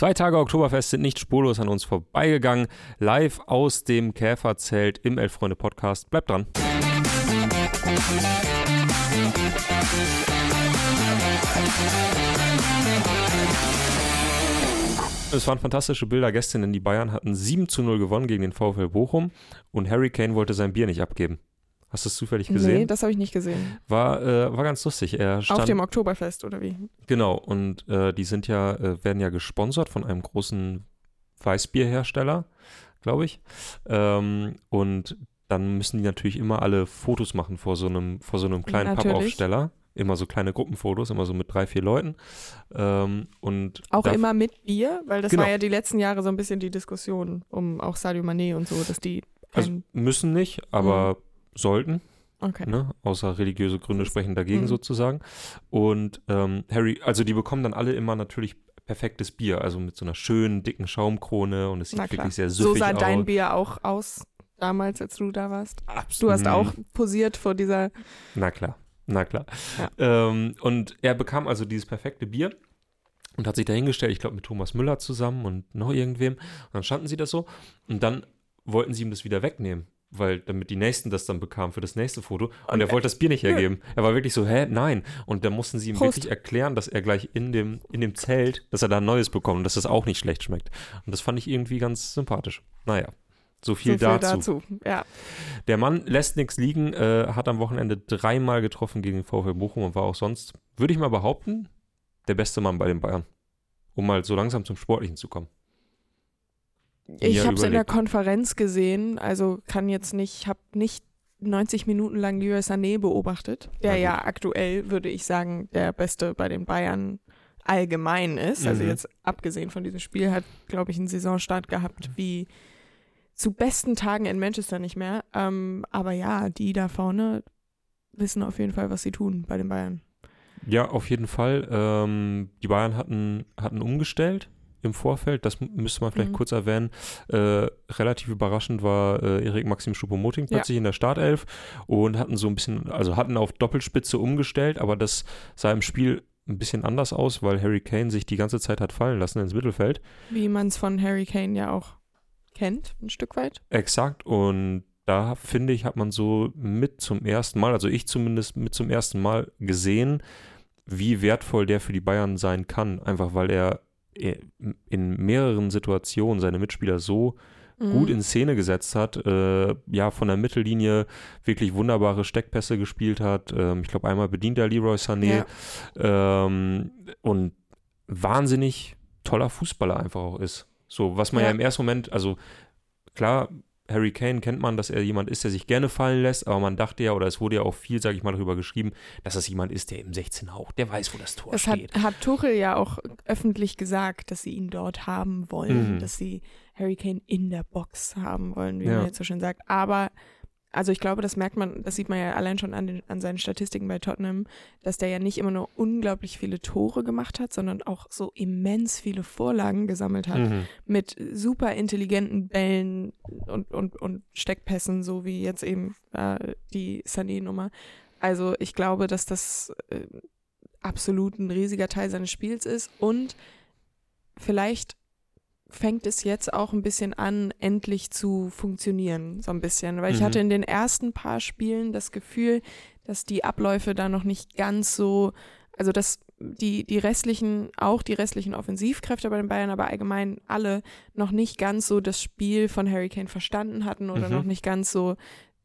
Zwei Tage Oktoberfest sind nicht spurlos an uns vorbeigegangen. Live aus dem Käferzelt im Elf-Freunde Podcast. Bleibt dran. Es waren fantastische Bilder gestern, denn die Bayern hatten 7 zu 0 gewonnen gegen den VfL Bochum und Harry Kane wollte sein Bier nicht abgeben. Hast du es zufällig gesehen? Nee, das habe ich nicht gesehen. War, äh, war ganz lustig. Er stand, Auf dem Oktoberfest, oder wie? Genau, und äh, die sind ja, äh, werden ja gesponsert von einem großen Weißbierhersteller, glaube ich. Ähm, und dann müssen die natürlich immer alle Fotos machen vor so einem, vor so einem kleinen Natürlich. Pappaufsteller. Immer so kleine Gruppenfotos, immer so mit drei, vier Leuten. Ähm, und Auch immer mit Bier, weil das Genau. war ja die letzten Jahre so ein bisschen die Diskussion um auch Sadio Mané und so, dass die. Also müssen nicht, aber sollten. okay. ne? außer religiöse Gründe sprechen dagegen Mhm. sozusagen. Und ähm, Harry, also die bekommen dann alle immer natürlich perfektes Bier, also mit so einer schönen, dicken Schaumkrone und es sieht wirklich sehr So süffig sah aus. dein Bier auch aus damals, als du da warst. Abs- Du hast auch posiert vor dieser. Na klar, na klar. Ja. Ähm, und er bekam also dieses perfekte Bier und hat sich dahingestellt, ich glaube mit Thomas Müller zusammen und noch irgendwem. Und dann standen sie das so und dann wollten sie ihm das wieder wegnehmen. Weil damit die Nächsten das dann bekamen für das nächste Foto. Und, er er- wollte das Bier nicht hergeben. Er war wirklich so, hä, nein. Und da mussten sie ihm Prost. wirklich erklären, dass er gleich in dem, in dem Zelt, dass er da ein neues bekommt und dass das auch nicht schlecht schmeckt. Und das fand ich irgendwie ganz sympathisch. Naja, so viel, so viel dazu. dazu. Ja. Der Mann lässt nichts liegen, äh, hat am Wochenende dreimal getroffen gegen den VfL Bochum und war auch sonst, würde ich mal behaupten, der beste Mann bei den Bayern. Um mal so langsam zum Sportlichen zu kommen. Ich Ja, habe es in der. Konferenz gesehen, also kann jetzt nicht, habe nicht 90 Minuten lang Leroy Sané beobachtet, der gut. ja aktuell, würde ich sagen, der Beste bei den Bayern allgemein ist. Also Mhm. jetzt abgesehen von diesem Spiel hat, glaube ich, einen Saisonstart gehabt wie zu besten Tagen in Manchester nicht mehr. Ähm, aber ja, die da vorne wissen auf jeden Fall, was sie tun bei den Bayern. Ja, auf jeden Fall. Ähm, die Bayern hatten, hatten umgestellt im Vorfeld, das müsste man vielleicht Mhm. kurz erwähnen. Äh, relativ überraschend war äh, Erik Maxim Schuppomoting Ja. plötzlich in der Startelf und hatten so ein bisschen, also hatten auf Doppelspitze umgestellt, aber das sah im Spiel ein bisschen anders aus, weil Harry Kane sich die ganze Zeit hat fallen lassen ins Mittelfeld. Wie man es von Harry Kane ja auch kennt, ein Stück weit. Exakt. Und da finde ich, hat man so mit zum ersten Mal, also ich zumindest mit zum ersten Mal gesehen, wie wertvoll der für die Bayern sein kann. Einfach weil er in mehreren Situationen seine Mitspieler so gut Mhm. in Szene gesetzt hat, äh, ja, von der Mittellinie wirklich wunderbare Steckpässe gespielt hat. Ähm, ich glaube, einmal bedient er Leroy Sané Ja. ähm, und wahnsinnig toller Fußballer einfach auch ist. So, was man ja, Ja. im ersten Moment, also klar, Harry Kane kennt man, dass er jemand ist, der sich gerne fallen lässt, aber man dachte ja, oder es wurde ja auch viel, sage ich mal, darüber geschrieben, dass das jemand ist, der im 16 haucht, der weiß, wo das Tor Das hat, steht. hat Tuchel ja auch öffentlich gesagt, dass sie ihn dort haben wollen, Mhm. dass sie Harry Kane in der Box haben wollen, wie Ja. man jetzt so schön sagt. Aber, also ich glaube, das merkt man, das sieht man ja allein schon an, den, an seinen Statistiken bei Tottenham, dass der ja nicht immer nur unglaublich viele Tore gemacht hat, sondern auch so immens viele Vorlagen gesammelt hat Mhm. mit super intelligenten Bällen und, und, und Steckpässen, so wie jetzt eben äh, die Sané-Nummer. Also ich glaube, dass das äh, absolut ein riesiger Teil seines Spiels ist und vielleicht fängt es jetzt auch ein bisschen an, endlich zu funktionieren, so ein bisschen. Weil ich Mhm. hatte in den ersten paar Spielen das Gefühl, dass die Abläufe da noch nicht ganz so, also dass die, die restlichen, auch die restlichen Offensivkräfte bei den Bayern, aber allgemein alle noch nicht ganz so das Spiel von Harry Kane verstanden hatten oder Mhm. noch nicht ganz so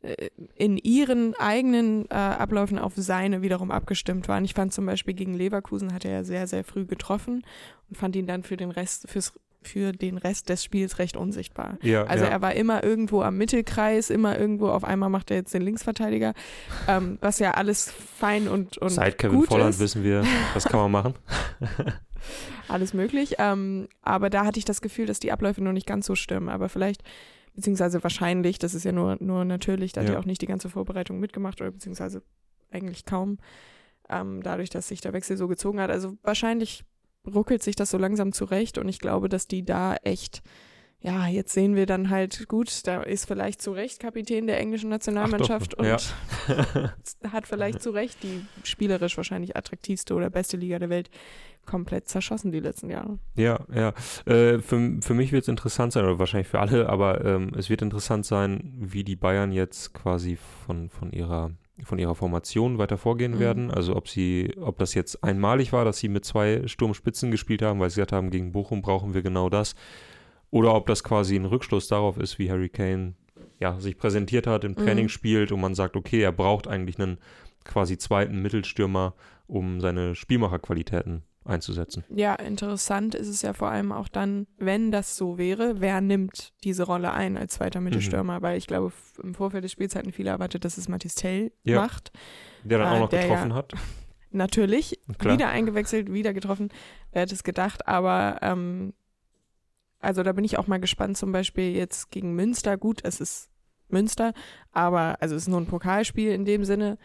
äh, in ihren eigenen äh, Abläufen auf seine wiederum abgestimmt waren. Ich fand zum Beispiel gegen Leverkusen hat er ja sehr, sehr früh getroffen und fand ihn dann für den Rest, fürs, für den Rest des Spiels recht unsichtbar. Ja, Also ja. er war immer irgendwo am Mittelkreis, immer irgendwo, auf einmal macht er jetzt den Linksverteidiger, ähm, was ja alles fein und, und Seit Kevin gut Volland ist. wissen wir, was kann man machen. alles möglich. Ähm, aber da hatte ich das Gefühl, dass die Abläufe noch nicht ganz so stimmen. Aber vielleicht, beziehungsweise wahrscheinlich, das ist ja nur, nur natürlich, da hat Ja. ja auch nicht die ganze Vorbereitung mitgemacht oder beziehungsweise eigentlich kaum, ähm, dadurch, dass sich der Wechsel so gezogen hat. Also wahrscheinlich ruckelt sich das so langsam zurecht und ich glaube, dass die da echt ja, jetzt sehen wir dann halt, gut, da ist vielleicht zu Recht Kapitän der englischen Nationalmannschaft Ach doch, und hat vielleicht zu Recht die spielerisch wahrscheinlich attraktivste oder beste Liga der Welt komplett zerschossen die letzten Jahre. Ja, ja. Äh, für, für mich wird es interessant sein, oder wahrscheinlich für alle, aber ähm, es wird interessant sein, wie die Bayern jetzt quasi von, von ihrer von ihrer Formation weiter vorgehen Mhm. werden. Also ob sie, ob das jetzt einmalig war, dass sie mit zwei Sturmspitzen gespielt haben, weil sie gesagt haben, gegen Bochum brauchen wir genau das. Oder ob das quasi ein Rückschluss darauf ist, wie Harry Kane ja, sich präsentiert hat, im Mhm. Training spielt und man sagt, okay, er braucht eigentlich einen quasi zweiten Mittelstürmer, um seine Spielmacherqualitäten einzusetzen. Ja, interessant ist es ja vor allem auch dann, wenn das so wäre, wer nimmt diese Rolle ein als zweiter Mhm. Mittelstürmer? Weil ich glaube, im Vorfeld des Spiels hatten viele erwartet, dass es Mathis Tell Ja. macht. Der dann Ah, auch noch der getroffen ja- hat. Natürlich, Klar. wieder eingewechselt, wieder getroffen. Wer hätte es gedacht? Aber ähm, also da bin ich auch mal gespannt, zum Beispiel jetzt gegen Münster. Gut, es ist Münster, aber also es ist nur ein Pokalspiel in dem Sinne.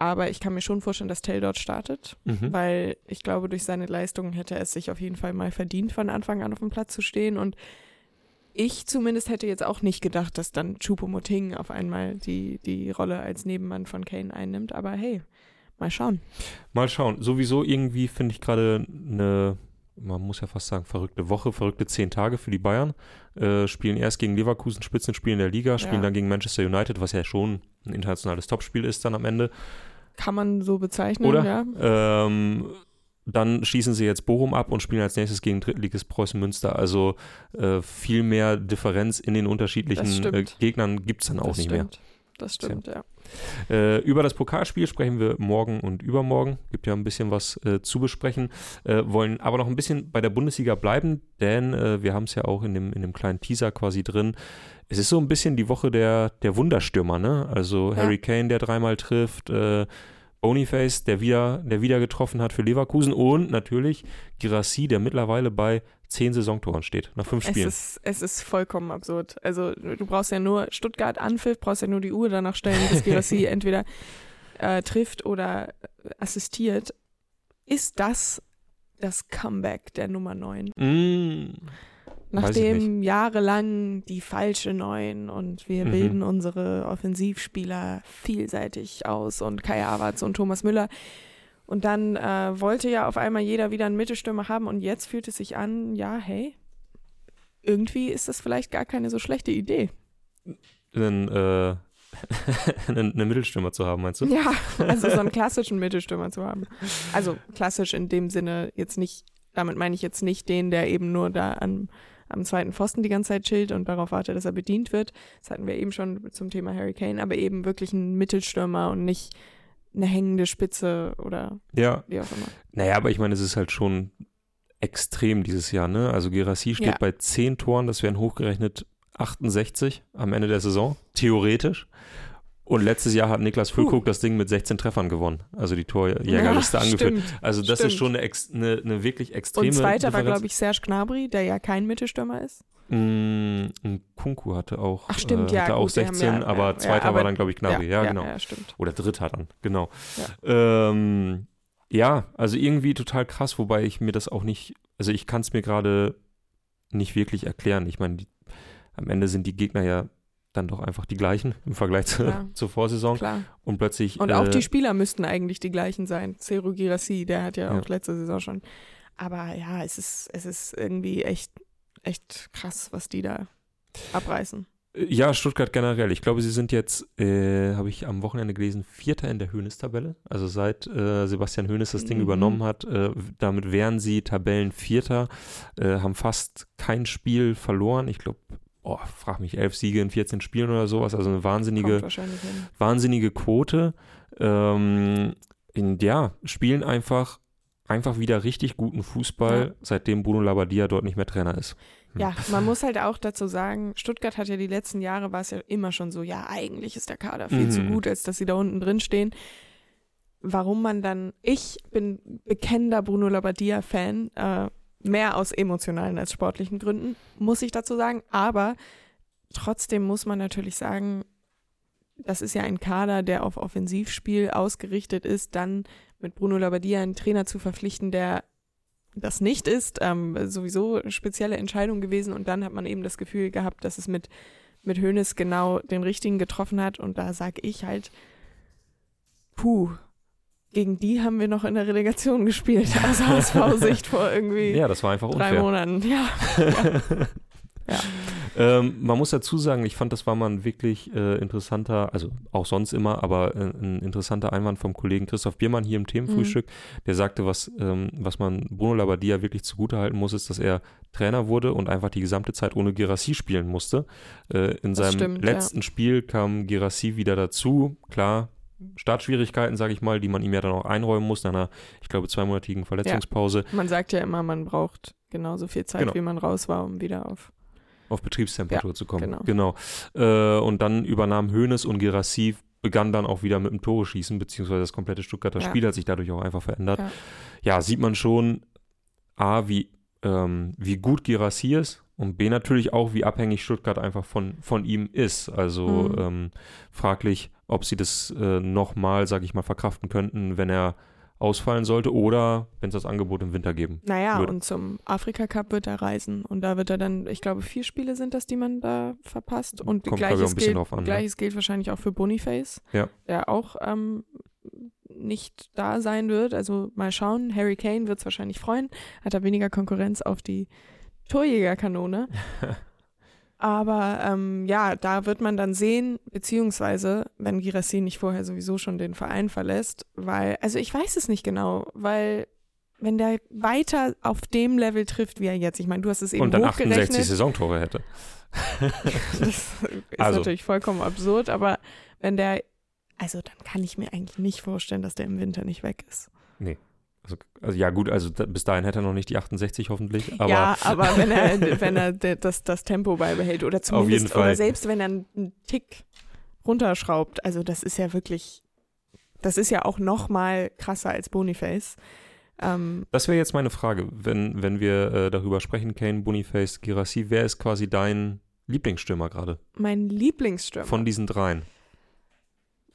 Aber ich kann mir schon vorstellen, dass Tell dort startet, Mhm. weil ich glaube, durch seine Leistungen hätte er es sich auf jeden Fall mal verdient, von Anfang an auf dem Platz zu stehen. Und ich zumindest hätte jetzt auch nicht gedacht, dass dann Choupo-Moting auf einmal die, die Rolle als Nebenmann von Kane einnimmt. Aber hey, mal schauen. Mal schauen. Sowieso irgendwie finde ich gerade eine, man muss ja fast sagen, verrückte Woche, verrückte zehn Tage für die Bayern. Äh, spielen erst gegen Leverkusen Spitzenspiel in der Liga, spielen Ja. dann gegen Manchester United, was ja schon ein internationales Topspiel ist dann am Ende. Kann man so bezeichnen, Oder? ja. Ähm, dann schießen sie jetzt Bochum ab und spielen als nächstes gegen Drittligist Preußen Münster. Also äh, viel mehr Differenz in den unterschiedlichen äh. Gegnern gibt es dann auch das nicht mehr. stimmt. Das stimmt, ja. Äh, über das Pokalspiel sprechen wir morgen und übermorgen. Gibt ja ein bisschen was äh, zu besprechen. Äh, wollen aber noch ein bisschen bei der Bundesliga bleiben, denn äh, wir haben es ja auch in dem, in dem kleinen Teaser quasi drin. Es ist so ein bisschen die Woche der, der Wunderstürmer, ne? Also Ja. Harry Kane, der dreimal trifft, äh, Boniface, der wieder, der wieder getroffen hat für Leverkusen und natürlich Girassi, der mittlerweile bei zehn Saisontoren steht, nach fünf Es Spielen. ist, es ist vollkommen absurd. Also du brauchst ja nur Stuttgart Anpfiff, brauchst ja nur die Uhr danach stellen, bis Girassi entweder äh, trifft oder assistiert. Ist das das Comeback der Nummer 9? Mm, Nachdem jahrelang die falsche Neun und wir Mhm. bilden unsere Offensivspieler vielseitig aus und Kai Havertz und Thomas Müller. Und dann äh, wollte ja auf einmal jeder wieder einen Mittelstürmer haben und jetzt fühlt es sich an, ja, hey, irgendwie ist das vielleicht gar keine so schlechte Idee. einen, äh, einen, einen Mittelstürmer zu haben, meinst du? Ja, also so einen klassischen Mittelstürmer zu haben. Also klassisch in dem Sinne jetzt nicht, damit meine ich jetzt nicht den, der eben nur da am, am zweiten Pfosten die ganze Zeit chillt und darauf wartet, dass er bedient wird. Das hatten wir eben schon zum Thema Harry Kane, aber eben wirklich ein Mittelstürmer und nicht eine hängende Spitze oder Ja, wie auch immer. naja, aber ich meine, es ist halt schon extrem dieses Jahr, ne? Also Gerassi steht Ja. bei 10 Toren, das wären hochgerechnet 68 am Ende der Saison, theoretisch. Und letztes Jahr hat Niklas Füllkrug das Ding mit 16 Treffern gewonnen, also die Torjägerliste Ja, angeführt. stimmt. Also das ist stimmt. schon eine, eine, eine wirklich extreme Und zweiter war, Differenz. glaube ich, Serge Gnabry, der ja kein Mittelstürmer ist. Mm, Kunku hatte auch, Ach, stimmt, äh, ja, hatte auch gut, die haben 16, ja- aber ja, zweiter ja, aber- war dann, glaube ich, Gnabry. Ja, genau. Ja, stimmt. Oder dritter dann, genau. Ja. Ähm, ja, also irgendwie total krass, wobei ich mir das auch nicht, also ich kann es mir gerade nicht wirklich erklären. Ich meine, am Ende sind die Gegner ja dann doch einfach die gleichen im Vergleich zu, zur Vorsaison Klar. und plötzlich. Und äh, auch die Spieler müssten eigentlich die gleichen sein. Seru Girassi, der hat ja, Ja. auch letzte Saison schon. Aber ja, es ist, es ist irgendwie echt, echt krass, was die da abreißen. Ja, Stuttgart generell. Ich glaube, sie sind jetzt, äh, habe ich am Wochenende gelesen, Vierter in der Höhnes-Tabelle. Also seit äh, Sebastian Höhnes das Ding Mhm. übernommen hat, äh, damit wären sie Tabellenvierter, äh, haben fast kein Spiel verloren. Ich glaube, oh, frag mich, elf Siege in 14 Spielen oder sowas. Also eine wahnsinnige, wahnsinnige Quote. Ähm, in, ja, spielen einfach, einfach wieder richtig guten Fußball, Ja. seitdem Bruno Labbadia dort nicht mehr Trainer ist. Hm. Ja, man muss halt auch dazu sagen, Stuttgart hat ja die letzten Jahre war es ja immer schon so, ja, eigentlich ist der Kader viel zu Mhm. gut, als dass sie da unten drin stehen. Warum man dann, ich bin bekennender Bruno Labbadia-Fan, äh, mehr aus emotionalen als sportlichen Gründen, muss ich dazu sagen. Aber trotzdem muss man natürlich sagen, das ist ja ein Kader, der auf Offensivspiel ausgerichtet ist, dann mit Bruno Labbadia einen Trainer zu verpflichten, der das nicht ist. Ähm, sowieso eine spezielle Entscheidung gewesen und dann hat man eben das Gefühl gehabt, dass es mit, mit Hoeneß genau den richtigen getroffen hat und da sage ich halt, puh, gegen die haben wir noch in der Relegation gespielt, aus HSV-Sicht vor irgendwie Ja, das war einfach drei. Monaten. Ja, ja. ja. Ähm, man muss dazu sagen, ich fand, das war mal ein wirklich äh, interessanter, also auch sonst immer, aber äh, ein interessanter Einwand vom Kollegen Christoph Biermann hier im Themenfrühstück. Der sagte, was, ähm, was man Bruno Labbadia wirklich zugutehalten muss, ist, dass er Trainer wurde und einfach die gesamte Zeit ohne Girassi spielen musste. Äh, in Das seinem stimmt, ja. letzten Spiel kam Girassi wieder dazu. Klar, Startschwierigkeiten, sage ich mal, die man ihm ja dann auch einräumen muss, nach einer, ich glaube, zweimonatigen Verletzungspause. Man sagt ja immer, man braucht genauso viel Zeit, Genau. wie man raus war, um wieder auf. auf Betriebstemperatur Ja, zu kommen. genau. Äh, und dann übernahm Hoeneß und Gerassi begann dann auch wieder mit dem Tore schießen, beziehungsweise das komplette Stuttgarter Ja. Spiel hat sich dadurch auch einfach verändert. Ja. Ja, sieht man schon, A, wie, ähm, wie gut Gerassi ist und B, natürlich auch, wie abhängig Stuttgart einfach von, von ihm ist. Also Mhm. ähm, fraglich, ob sie das äh, nochmal, sage ich mal, verkraften könnten, wenn er ausfallen sollte oder wenn es das Angebot im Winter geben. Naja, Würde. und zum Afrika-Cup wird er reisen. Und da wird er dann, ich glaube, vier Spiele sind das, die man da verpasst. Und Kommt, gleiches, ein bisschen gilt, drauf an, ne? gleiches gilt wahrscheinlich auch für Boniface, Ja. der auch ähm, nicht da sein wird. Also mal schauen. Harry Kane wird es wahrscheinlich freuen. Hat er weniger Konkurrenz auf die Torjägerkanone. Aber ähm, ja, da wird man dann sehen, beziehungsweise, wenn Girassi nicht vorher sowieso schon den Verein verlässt, weil, also ich weiß es nicht genau, weil wenn der weiter auf dem Level trifft, wie er jetzt, ich meine, du hast es eben und dann hochgerechnet. 68 Saisontore hätte. das ist Also. natürlich vollkommen absurd, aber wenn der, also dann kann ich mir eigentlich nicht vorstellen, dass der im Winter nicht weg ist. Also, also ja gut, also da, bis dahin hätte er noch nicht die 68 hoffentlich, aber ja, aber wenn er, wenn er das, das Tempo beibehält oder zumindest, jeden Fall. oder selbst wenn er einen Tick runterschraubt, also das ist ja wirklich, das ist ja auch noch mal krasser als Boniface. Ähm, das wäre jetzt meine Frage, wenn, wenn wir äh, darüber sprechen, Kane, Boniface, Girassi, wer ist quasi dein Lieblingsstürmer gerade mein Lieblingsstürmer. von diesen dreien?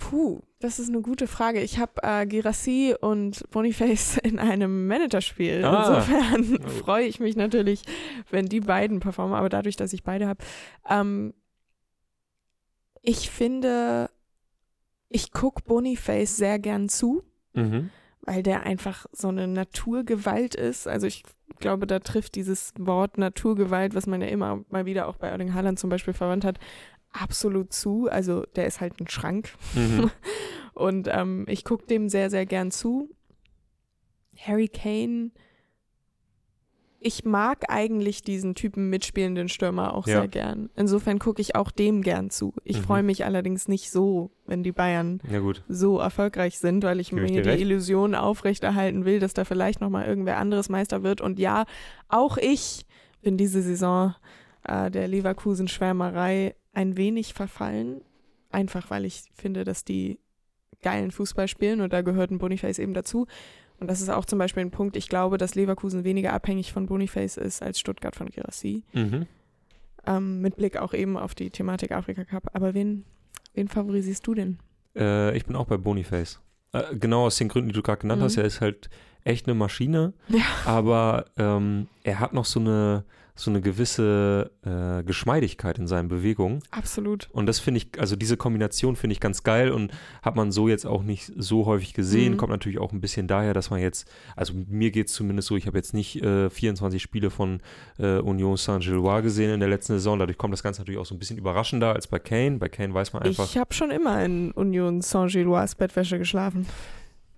Puh, das ist eine gute Frage. Ich habe äh, Girassi und Boniface in einem Managerspiel. Ah. Insofern Oh. freue ich mich natürlich, wenn die beiden performen, aber dadurch, dass ich beide habe. Ähm, ich finde, ich gucke Boniface sehr gern zu, Mhm. weil der einfach so eine Naturgewalt ist. Also ich glaube, da trifft dieses Wort Naturgewalt, was man ja immer mal wieder auch bei Erling Haaland zum Beispiel verwandt hat, absolut zu. Also der ist halt ein Schrank. Mhm. Und ähm, ich gucke dem sehr, sehr gern zu. Harry Kane, ich mag eigentlich diesen Typen mitspielenden Stürmer auch Ja. sehr gern. Insofern gucke ich auch dem gern zu. Ich Mhm. freue mich allerdings nicht so, wenn die Bayern so erfolgreich sind, weil ich Gebe mir ich die recht. Illusion aufrechterhalten will, dass da vielleicht nochmal irgendwer anderes Meister wird. Und ja, auch ich bin diese Saison äh, der Leverkusen-Schwärmerei ein wenig verfallen. Einfach weil ich finde, dass die geilen Fußball spielen und da gehört ein Boniface eben dazu. Und das ist auch zum Beispiel ein Punkt, ich glaube, dass Leverkusen weniger abhängig von Boniface ist als Stuttgart von Girassi. Mhm. Ähm, mit Blick auch eben auf die Thematik Afrika Cup. Aber wen, wen favorisierst du denn? Äh, ich bin auch bei Boniface. Äh, genau aus den Gründen, die du gerade genannt Mhm. hast. Er ist halt echt eine Maschine, Ja. aber ähm, er hat noch so eine, so eine gewisse äh, Geschmeidigkeit in seinen Bewegungen. Absolut. Und das finde ich, also diese Kombination finde ich ganz geil und hat man so jetzt auch nicht so häufig gesehen. Mhm. Kommt natürlich auch ein bisschen daher, dass man jetzt, also mir geht es zumindest so, ich habe jetzt nicht äh, 24 Spiele von äh, Union Saint-Gilloise gesehen in der letzten Saison. Dadurch kommt das Ganze natürlich auch so ein bisschen überraschender als bei Kane. Bei Kane weiß man einfach, Ich habe schon immer in Union Saint-Gilloise Bettwäsche geschlafen.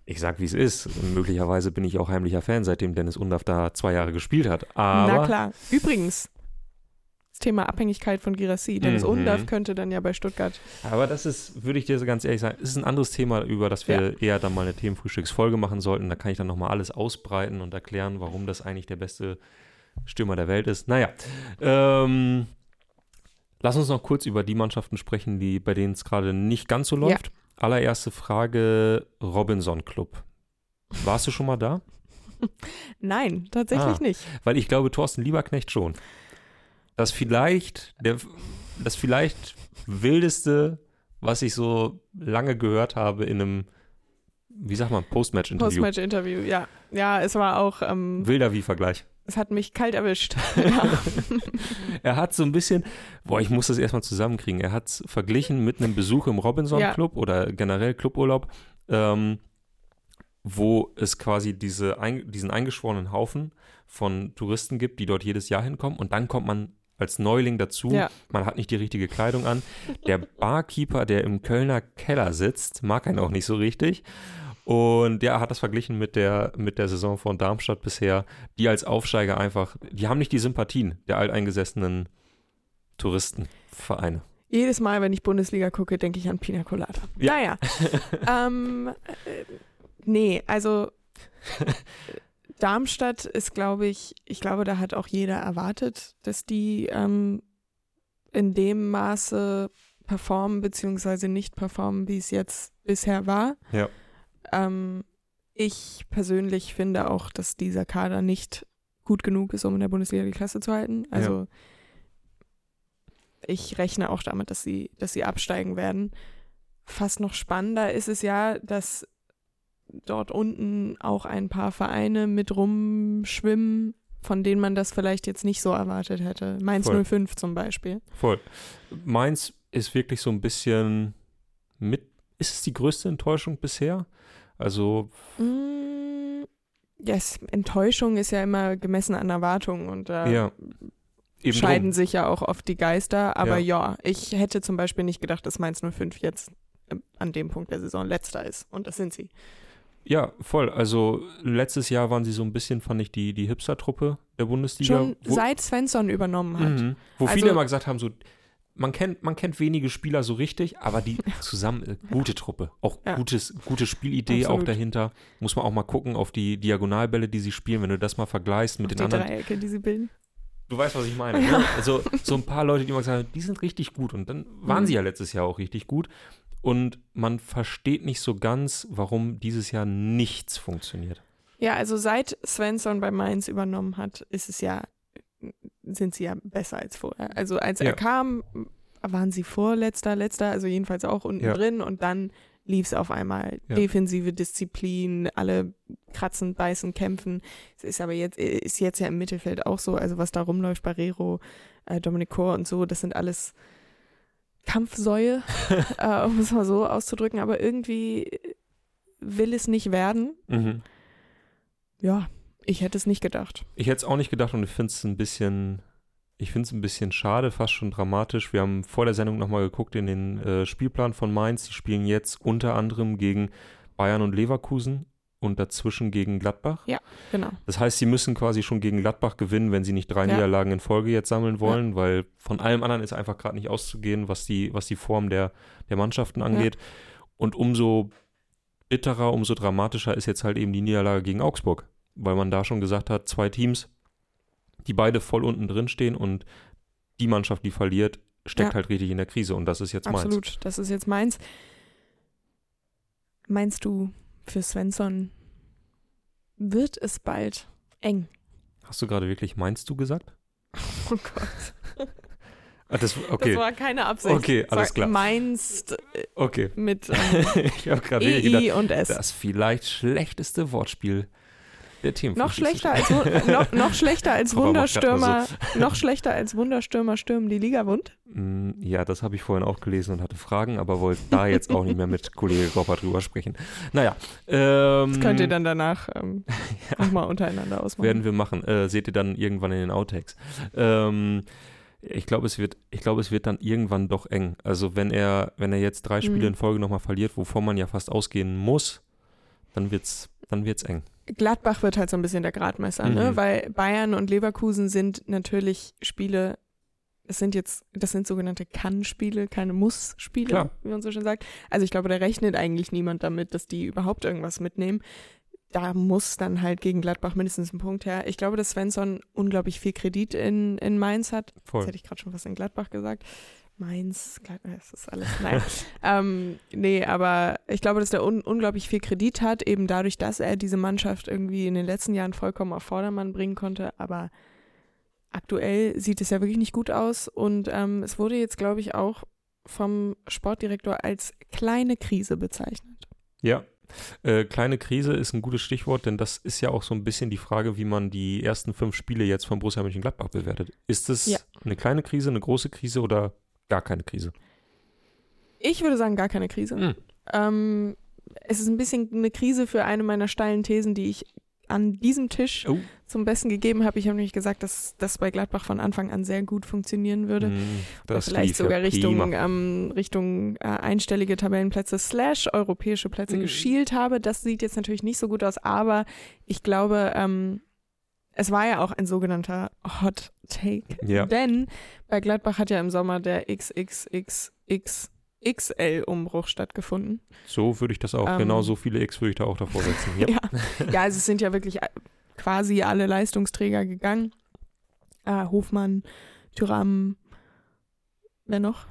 Ich sag wie es ist. Und möglicherweise bin ich auch heimlicher Fan, seitdem Dennis Undaff da zwei Jahre gespielt hat. Aber Na klar. Übrigens, das Thema Abhängigkeit von Girassi. Dennis Mhm. Undaff könnte dann ja bei Stuttgart. Aber das ist, würde ich dir so ganz ehrlich sagen, ist ein anderes Thema, über das wir eher dann mal eine Themenfrühstücksfolge machen sollten. Da kann ich dann nochmal alles ausbreiten und erklären, warum das eigentlich der beste Stürmer der Welt ist. Naja, ähm, lass uns noch kurz über die Mannschaften sprechen, die, bei denen es gerade nicht ganz so läuft. Allererste Frage, Robinson Club. Warst du schon mal da? Nein, tatsächlich Ah. nicht. Weil ich glaube, Thorsten Lieberknecht schon. Das vielleicht, der, das vielleicht wildeste, was ich so lange gehört habe in einem wie sagt man, Postmatch-Interview. Postmatch-Interview, ja. Ja, es war auch. Ähm, Wilder wie Vergleich. Es hat mich kalt erwischt. ja. er hat so ein bisschen, boah, ich muss das erstmal zusammenkriegen. Er hat es verglichen mit einem Besuch im Robinson Ja. Club oder generell Cluburlaub, ähm, wo es quasi diese ein, diesen eingeschworenen Haufen von Touristen gibt, die dort jedes Jahr hinkommen und dann kommt man als Neuling dazu. Ja. Man hat nicht die richtige Kleidung an. Der Barkeeper, der im Kölner Keller sitzt, mag einen auch nicht so richtig. Und ja, hat das verglichen mit der, mit der Saison von Darmstadt bisher, die als Aufsteiger einfach, die haben nicht die Sympathien der alteingesessenen Touristenvereine. Jedes Mal, wenn ich Bundesliga gucke, denke ich an Pina Colada. Ja. Naja. ähm, äh, nee, also Darmstadt ist, glaube ich, ich glaube, da hat auch jeder erwartet, dass die ähm, in dem Maße performen beziehungsweise nicht performen, wie es jetzt bisher war. Ja. Ähm, ich persönlich finde auch, dass dieser Kader nicht gut genug ist, um in der Bundesliga die Klasse zu halten. Also ich rechne auch damit, dass sie, dass sie absteigen werden. Fast noch spannender ist es ja, dass dort unten auch ein paar Vereine mit rumschwimmen, von denen man das vielleicht jetzt nicht so erwartet hätte. Mainz Voll. 05 zum Beispiel. Voll. Mainz ist wirklich so ein bisschen mit, ist es die größte Enttäuschung bisher? Also, Mm, yes, Enttäuschung ist ja immer gemessen an Erwartungen und da ja. Eben scheiden drum. sich ja auch oft die Geister. Aber Ja. ja. ich hätte zum Beispiel nicht gedacht, dass Mainz 05 jetzt ähm, an dem Punkt der Saison letzter ist. Und das sind sie. Ja, voll. Also letztes Jahr waren sie so ein bisschen, fand ich, die, die Hipster-Truppe der Bundesliga. Schon wo, seit Svensson übernommen hat. Mhm. Wo Also- viele immer gesagt haben, so, man kennt, man kennt wenige Spieler so richtig, aber die zusammen, äh, gute Truppe. Auch Ja. gutes, gute Spielidee auch Absolut. dahinter. Muss man auch mal gucken auf die Diagonalbälle, die sie spielen, wenn du das mal vergleichst mit Auf den die anderen. Dreiecke, die sie bilden. Du weißt, was ich meine. Ne? Also so ein paar Leute, die immer gesagt haben, die sind richtig gut. Und dann waren Mhm. sie ja letztes Jahr auch richtig gut. Und man versteht nicht so ganz, warum dieses Jahr nichts funktioniert. Ja, also seit Svensson bei Mainz übernommen hat, ist es ja, sind sie ja besser als vorher. Also als Ja. er kam, waren sie vorletzter, letzter, also jedenfalls auch unten Ja. drin und dann lief es auf einmal. Ja. Defensive Disziplin, alle kratzen, beißen, kämpfen. Es ist aber jetzt, ist jetzt ja im Mittelfeld auch so, also was da rumläuft, Barrero, äh, Dominic Kor und so, das sind alles Kampfsäue, äh, um es mal so auszudrücken, aber irgendwie will es nicht werden. Mhm. Ja, ich hätte es nicht gedacht. Ich hätte es auch nicht gedacht und ich finde es ein bisschen, ich finde es ein bisschen schade, fast schon dramatisch. Wir haben vor der Sendung nochmal geguckt in den äh, Spielplan von Mainz. Die spielen jetzt unter anderem gegen Bayern und Leverkusen und dazwischen gegen Gladbach. Genau. Das heißt, sie müssen quasi schon gegen Gladbach gewinnen, wenn sie nicht drei Ja. Niederlagen in Folge jetzt sammeln wollen, weil von allem anderen ist einfach gerade nicht auszugehen, was die, was die Form der, der Mannschaften angeht. Und umso bitterer, umso dramatischer ist jetzt halt eben die Niederlage gegen Augsburg, weil man da schon gesagt hat, zwei Teams, die beide voll unten drin stehen und die Mannschaft, die verliert, steckt Ja. halt richtig in der Krise und das ist jetzt meins. Absolut. Das ist jetzt meins. Meinst du, für Svensson wird es bald eng? Hast du gerade wirklich meinst du gesagt? Oh Gott. Ah, das, Das okay, war keine Absicht. Okay, alles Sag, klar. Meinst äh, okay. mit ähm, ich wirklich gedacht, und S. das vielleicht schlechteste Wortspiel der Themen. Noch schlechter als noch, noch schlechter als Wunderstürmer, noch schlechter als Wunderstürmer stürmen die Liga wund. Mm, Ja, das habe ich vorhin auch gelesen und hatte Fragen, aber wollte da jetzt auch nicht mehr mit Kollege Gropper drüber sprechen. Naja, ähm, Das könnt ihr dann danach ähm, nochmal untereinander ausmachen. werden wir machen. Äh, seht ihr dann irgendwann in den Outtakes. Ähm, ich glaube, es wird, ich glaube, es wird dann irgendwann doch eng. Also wenn er, wenn er jetzt drei Spiele Mhm. in Folge nochmal verliert, wovon man ja fast ausgehen muss, dann wird's, dann wird's eng. Gladbach wird halt so ein bisschen der Gradmesser, ne? Mhm. weil Bayern und Leverkusen sind natürlich Spiele, das sind jetzt, das sind sogenannte Kann-Spiele, keine Muss-Spiele, wie man so schön sagt. Also ich glaube, da rechnet eigentlich niemand damit, dass die überhaupt irgendwas mitnehmen. Da muss dann halt gegen Gladbach mindestens ein Punkt her. Ich glaube, dass Svensson unglaublich viel Kredit in, in Mainz hat. Jetzt Voll. hätte ich gerade schon was in Gladbach gesagt. Mainz, das ist alles. Nein. ähm, nee, aber ich glaube, dass der un unglaublich viel Kredit hat, eben dadurch, dass er diese Mannschaft irgendwie in den letzten Jahren vollkommen auf Vordermann bringen konnte. Aber aktuell sieht es ja wirklich nicht gut aus. Und ähm, es wurde jetzt, glaube ich, auch vom Sportdirektor als kleine Krise bezeichnet. Ja, Äh, kleine Krise ist ein gutes Stichwort, denn das ist ja auch so ein bisschen die Frage, wie man die ersten fünf Spiele jetzt von Borussia Mönchengladbach bewertet. Ist es Ja. eine kleine Krise, eine große Krise oder gar keine Krise? Ich würde sagen, gar keine Krise. Hm. Ähm, es ist ein bisschen eine Krise für eine meiner steilen Thesen, die ich an diesem Tisch Oh. zum Besten gegeben habe. Ich habe nämlich gesagt, dass das bei Gladbach von Anfang an sehr gut funktionieren würde. Das vielleicht lief ja sogar Richtung, ähm, Richtung äh, einstellige Tabellenplätze slash europäische Plätze Mhm. geschielt habe. Das sieht jetzt natürlich nicht so gut aus, aber ich glaube, ähm, es war ja auch ein sogenannter Hot Take. Ja. Denn bei Gladbach hat ja im Sommer der XXXXXL-Umbruch stattgefunden. So würde ich das auch, Ähm. genau so viele X würde ich da auch davor setzen. Ja. Ja. ja, also es sind ja wirklich äh, quasi alle Leistungsträger gegangen. Äh, Hofmann, Tyram, wer noch?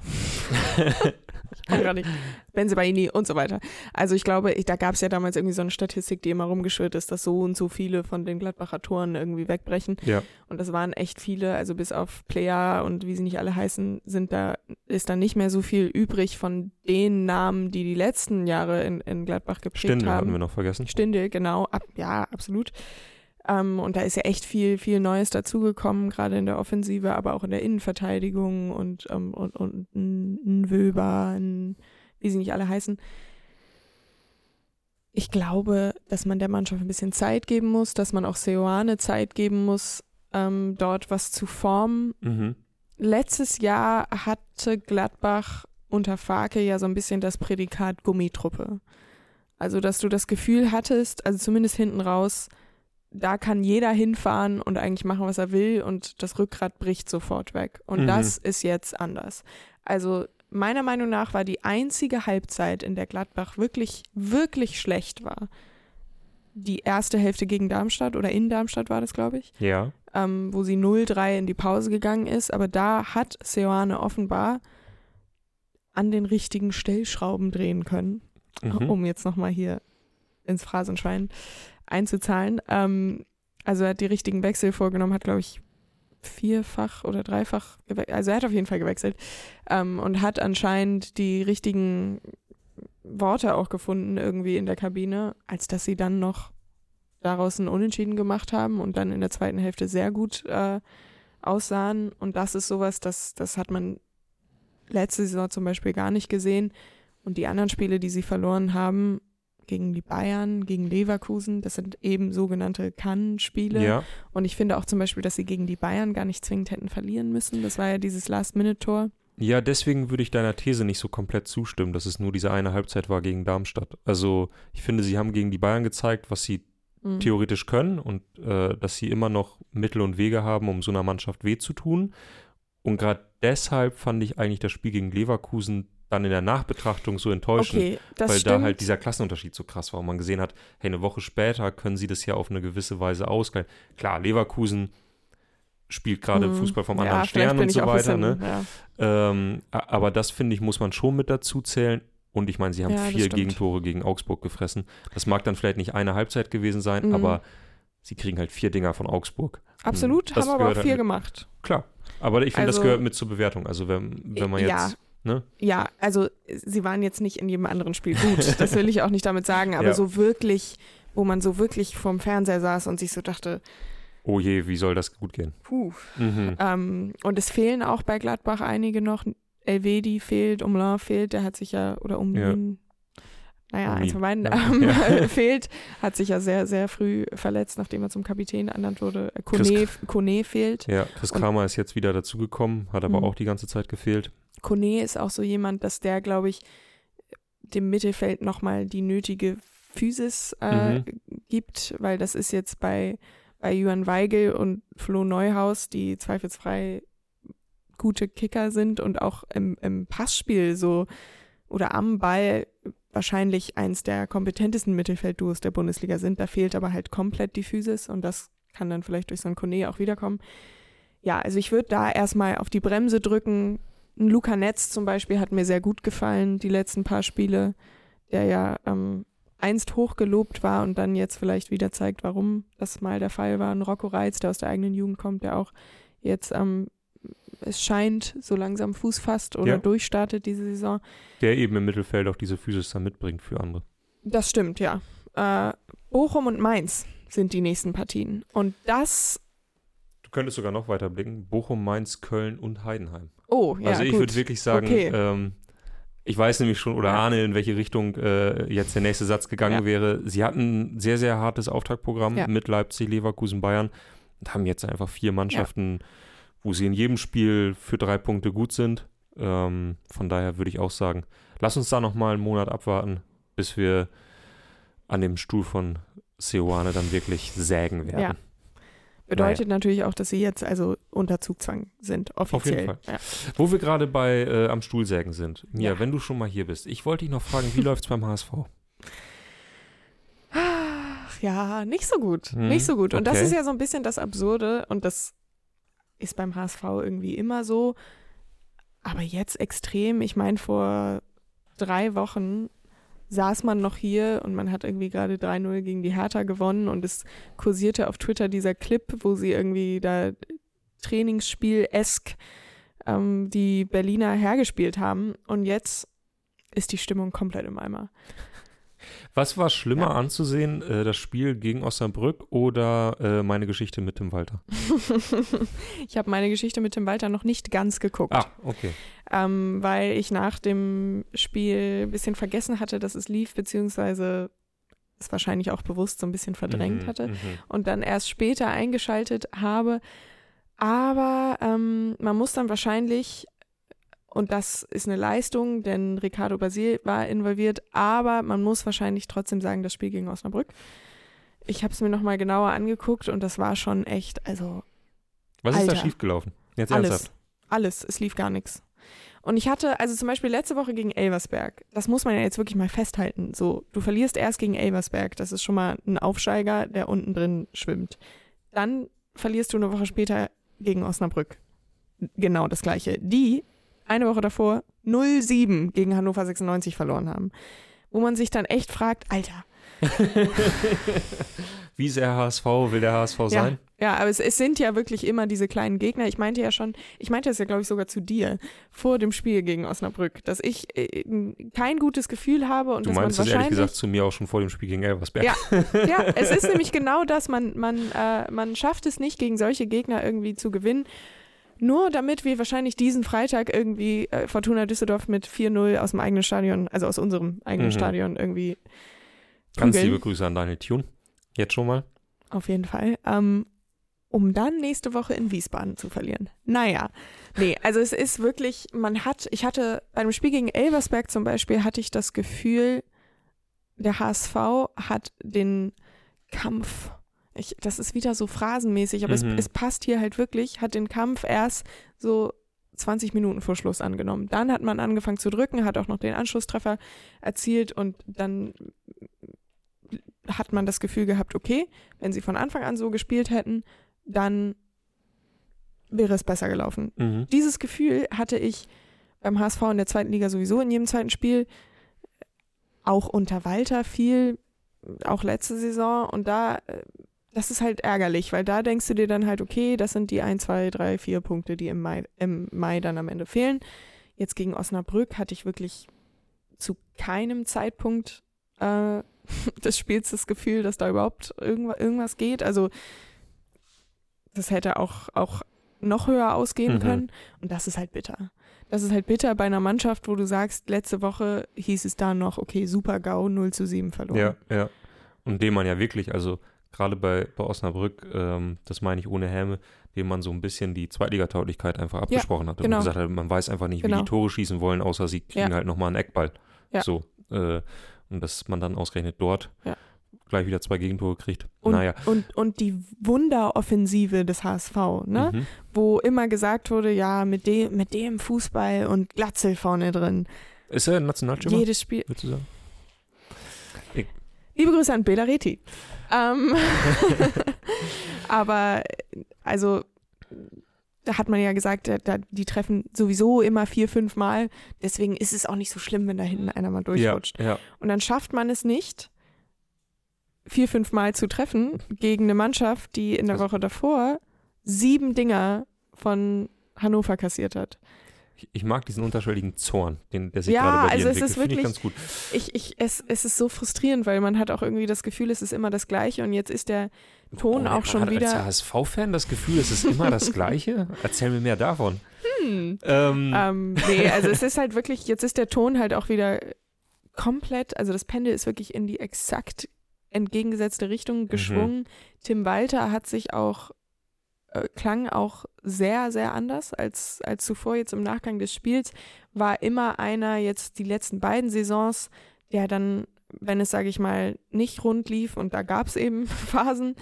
Ich kann gar nicht. Benzebaini und so weiter. Also ich glaube, ich, da gab es ja damals irgendwie so eine Statistik, die immer rumgeschwirrt ist, dass so und so viele von den Gladbacher Toren irgendwie wegbrechen. ja. Und das waren echt viele, also bis auf Player und wie sie nicht alle heißen, sind da, ist da nicht mehr so viel übrig von den Namen, die die letzten Jahre in, in Gladbach geprägt Stindl haben. hatten wir noch vergessen. Stindel, genau. Ab, ja, absolut. Ähm, und da ist ja echt viel, viel Neues dazugekommen, gerade in der Offensive, aber auch in der Innenverteidigung und, ähm, und, und ein, Wöber, ein, wie sie nicht alle heißen. Ich glaube, dass man der Mannschaft ein bisschen Zeit geben muss, dass man auch Seoane Zeit geben muss, ähm, dort was zu formen. Mhm. Letztes Jahr hatte Gladbach unter Farke ja so ein bisschen das Prädikat Gummitruppe. Also, dass du das Gefühl hattest, also zumindest hinten raus, da kann jeder hinfahren und eigentlich machen, was er will und das Rückgrat bricht sofort weg. Und Mhm. das ist jetzt anders. Also, meiner Meinung nach war die einzige Halbzeit, in der Gladbach wirklich, wirklich schlecht war, die erste Hälfte gegen Darmstadt oder in Darmstadt war das, glaube ich Ja. ähm, wo sie 0-3 in die Pause gegangen ist. Aber da hat Seoane offenbar an den richtigen Stellschrauben drehen können, Mhm. um jetzt nochmal hier ins Phrasenschwein einzuzahlen. Ähm, also er hat die richtigen Wechsel vorgenommen, hat, glaube ich, vierfach oder dreifach, gewe- also er hat auf jeden Fall gewechselt ähm, und hat anscheinend die richtigen Worte auch gefunden irgendwie in der Kabine, als dass sie dann noch daraus ein Unentschieden gemacht haben und dann in der zweiten Hälfte sehr gut äh, aussahen. Und das ist sowas, das, das hat man letzte Saison zum Beispiel gar nicht gesehen. Und die anderen Spiele, die sie verloren haben, gegen die Bayern, gegen Leverkusen, das sind eben sogenannte Kann-Spiele. Ja. Und ich finde auch zum Beispiel, dass sie gegen die Bayern gar nicht zwingend hätten verlieren müssen. Das war ja dieses Last-Minute-Tor. Ja, deswegen würde ich deiner These nicht so komplett zustimmen, dass es nur diese eine Halbzeit war gegen Darmstadt. Also ich finde, sie haben gegen die Bayern gezeigt, was sie Mhm. theoretisch können und äh, dass sie immer noch Mittel und Wege haben, um so einer Mannschaft weh zu tun. Und gerade deshalb fand ich eigentlich das Spiel gegen Leverkusen dann in der Nachbetrachtung so enttäuschend, Okay, das weil stimmt. da halt dieser Klassenunterschied so krass war und man gesehen hat, hey, eine Woche später können sie das ja auf eine gewisse Weise ausgleichen. Klar, Leverkusen spielt gerade Mhm. Fußball vom ja, anderen vielleicht Stern und so weiter. bisschen, Ne? Ja. Ähm, aber das finde ich, muss man schon mit dazu zählen. Und ich meine, sie haben Ja, das vier. Gegentore gegen Augsburg gefressen. Das mag dann vielleicht nicht eine Halbzeit gewesen sein, Mhm. aber sie kriegen halt vier Dinger von Augsburg. Absolut, Das haben aber auch halt vier mit. gemacht. Klar. Aber ich finde, das Also- gehört mit zur Bewertung. Also wenn, wenn man jetzt, Ja. Ne? Ja, also sie waren jetzt nicht in jedem anderen Spiel gut. Das will ich auch nicht damit sagen, aber Ja. so wirklich, wo man so wirklich vorm Fernseher saß und sich so dachte, Oh je, wie soll das gut gehen? puh. Mhm. Ähm, und es fehlen auch bei Gladbach einige noch. Elvedi fehlt, Umlan fehlt, der hat sich ja, oder Umlin, naja, Umlin, eins von beiden, ja. ähm, Ja. fehlt, hat sich ja sehr, sehr früh verletzt, nachdem er zum Kapitän ernannt wurde. Äh, Chris Kone, fehlt. Ja, Chris Und- Kramer ist jetzt wieder dazugekommen, hat aber Mhm. auch die ganze Zeit gefehlt. Kone ist auch so jemand, dass der, glaube ich, dem Mittelfeld nochmal die nötige Physis äh, Mhm. gibt, weil das ist jetzt bei, bei Juan Weigel und Flo Neuhaus, die zweifelsfrei gute Kicker sind und auch im, im Passspiel so oder am Ball wahrscheinlich eins der kompetentesten Mittelfeldduos der Bundesliga sind. Da fehlt aber halt komplett die Physis und das kann dann vielleicht durch so einen Kone auch wiederkommen. Ja, also ich würde da erstmal auf die Bremse drücken. Ein Luca Netz zum Beispiel hat mir sehr gut gefallen, die letzten paar Spiele, der ja ähm, einst hochgelobt war und dann jetzt vielleicht wieder zeigt, warum das mal der Fall war. Ein Rocco Reitz, der aus der eigenen Jugend kommt, der auch jetzt, ähm, es scheint, so langsam Fuß fasst oder Ja. durchstartet diese Saison. Der eben im Mittelfeld auch diese Physis dann mitbringt für andere. Das stimmt, ja. Äh, Bochum und Mainz sind die nächsten Partien. Und das. Du könntest sogar noch weiter blicken. Bochum, Mainz, Köln und Heidenheim. Oh, ja. Also ich würde wirklich sagen, Okay. ähm, ich weiß nämlich schon oder Ja. ahne, in welche Richtung äh, jetzt der nächste Satz gegangen Ja. wäre. Sie hatten ein sehr, sehr hartes Auftaktprogramm Ja. mit Leipzig, Leverkusen, Bayern und haben jetzt einfach vier Mannschaften, wo sie in jedem Spiel für drei Punkte gut sind. Ähm, von daher würde ich auch sagen, lass uns da nochmal einen Monat abwarten, bis wir an dem Stuhl von Seoane dann wirklich sägen werden. Bedeutet natürlich auch, dass sie jetzt also unter Zugzwang sind, offiziell. Fall. Ja. Wo wir gerade bei äh, am Stuhlsägen sind. Mia, Ja. wenn du schon mal hier bist, ich wollte dich noch fragen, wie läuft's beim HSV? Ach ja, nicht so gut. Hm, Nicht so gut. Und das okay. ist ja so ein bisschen das Absurde und das ist beim HSV irgendwie immer so. Aber jetzt extrem. Ich meine, vor drei Wochen saß man noch hier und man hat irgendwie gerade 3-0 gegen die Hertha gewonnen und es kursierte auf Twitter dieser Clip, wo sie irgendwie da Trainingsspiel-esk ähm, die Berliner hergespielt haben. Und jetzt ist die Stimmung komplett im Eimer. Was war schlimmer Ja. anzusehen, äh, das Spiel gegen Osnabrück oder äh, meine Geschichte mit Tim Walter? ich habe meine Geschichte mit Tim Walter noch nicht ganz geguckt, Ah, okay. ähm, weil ich nach dem Spiel ein bisschen vergessen hatte, dass es lief, beziehungsweise es wahrscheinlich auch bewusst so ein bisschen verdrängt Mhm, hatte mhm. und dann erst später eingeschaltet habe. Aber ähm, man muss dann wahrscheinlich, und das ist eine Leistung, denn Ricardo Basil war involviert, aber man muss wahrscheinlich trotzdem sagen, das Spiel gegen Osnabrück. Ich habe es mir nochmal genauer angeguckt und das war schon echt, also Was ist da Alter. schiefgelaufen? Jetzt alles. ernsthaft. Alles. Es lief gar nichts. Und ich hatte, also zum Beispiel letzte Woche gegen Elversberg, das muss man ja jetzt wirklich mal festhalten. So, du verlierst erst gegen Elversberg, das ist schon mal ein Aufsteiger, der unten drin schwimmt. Dann verlierst du eine Woche später gegen Osnabrück. Genau das gleiche. Die eine Woche davor 0-7 gegen Hannover 96 verloren haben. Wo man sich dann echt fragt, Alter, Wie ist der HSV? Will der HSV sein? Ja, aber es, es sind ja wirklich immer diese kleinen Gegner. Ich meinte ja schon, ich meinte das ja, glaube ich, sogar zu dir vor dem Spiel gegen Osnabrück, dass ich äh, kein gutes Gefühl habe und Du dass man meinst das ehrlich wahrscheinlich. gesagt zu mir auch schon vor dem Spiel gegen Elversberg. Ja. ja, es ist nämlich genau das, man, man, äh, man schafft es nicht, gegen solche Gegner irgendwie zu gewinnen. Nur damit wir wahrscheinlich diesen Freitag irgendwie äh, Fortuna Düsseldorf mit 4-0 aus dem eigenen Stadion, also aus unserem eigenen Mhm. Stadion irgendwie Ganz prügeln. liebe Grüße an Daniel Thune. Jetzt schon mal. Auf jeden Fall. Ähm, um dann nächste Woche in Wiesbaden zu verlieren. Naja, nee, also es ist wirklich, man hat, ich hatte bei einem Spiel gegen Elversberg zum Beispiel, hatte ich das Gefühl, der HSV hat den Kampf, ich, das ist wieder so phrasenmäßig, aber Mhm. es, es passt hier halt wirklich, hat den Kampf erst so 20 Minuten vor Schluss angenommen. Dann hat man angefangen zu drücken, hat auch noch den Anschlusstreffer erzielt und dann hat man das Gefühl gehabt, okay, wenn sie von Anfang an so gespielt hätten, dann wäre es besser gelaufen. Mhm. Dieses Gefühl hatte ich beim HSV in der zweiten Liga sowieso in jedem zweiten Spiel, auch unter Walter viel, auch letzte Saison und da, äh, das ist halt ärgerlich, weil da denkst du dir dann halt, okay, das sind die 1, 2, 3, 4 Punkte, die im Mai, im Mai dann am Ende fehlen. Jetzt gegen Osnabrück hatte ich wirklich zu keinem Zeitpunkt äh, des Spiels das Gefühl, dass da überhaupt irgendwas, irgendwas geht. Also das hätte auch, auch noch höher ausgehen Mhm. können. Und das ist halt bitter. Das ist halt bitter bei einer Mannschaft, wo du sagst, letzte Woche hieß es da noch, okay, super GAU, 0 zu 7 verloren. Ja, ja. Und dem man ja wirklich, also gerade bei, bei Osnabrück, ähm, das meine ich ohne Häme, dem man so ein bisschen die Zweitligatauglichkeit einfach abgesprochen hat. genau. Und gesagt hat, man weiß einfach nicht, wie Genau. die Tore schießen wollen, außer sie kriegen Ja. halt nochmal einen Eckball. Ja. So. Äh, und dass man dann ausgerechnet dort Ja. gleich wieder zwei Gegentore kriegt. Und, naja. und, und die Wunderoffensive des HSV, ne? Mhm. wo immer gesagt wurde, ja, mit dem, mit dem Fußball und Glatzel vorne drin. Ist er ein Nationalstürmer? Jedes Spiel. Würdest du sagen? Liebe Grüße an Belareti. Ähm, aber also da hat man ja gesagt, da, da, die treffen sowieso immer vier, fünf Mal. Deswegen ist es auch nicht so schlimm, wenn da hinten einer mal durchrutscht. Ja, ja. Und dann schafft man es nicht, vier, fünf Mal zu treffen gegen eine Mannschaft, die in der Woche davor sieben Dinger von Hannover kassiert hat. Ich, mag diesen unterschwelligen Zorn, den, der sich Ja, gerade bei also dir es entwickelt. ist Finde ich wirklich- ganz gut. Ich, ich, es, es ist so frustrierend, weil man hat auch irgendwie das Gefühl, es ist immer das Gleiche und jetzt ist der Ton Oh, auch schon wieder. Als HSV-Fan das Gefühl, es ist immer das Gleiche. Erzähl mir mehr davon. Hm. Ähm, Ähm, nee, also es ist halt wirklich, jetzt ist der Ton halt auch wieder komplett, also das Pendel ist wirklich in die exakt entgegengesetzte Mhm. Richtung geschwungen. Tim Walter hat sich auch, äh, klang auch sehr, sehr anders als, als zuvor jetzt im Nachgang des Spiels, war immer einer jetzt die letzten beiden Saisons, der dann, wenn es, sage ich mal, nicht rund lief und da gab es eben Phasen,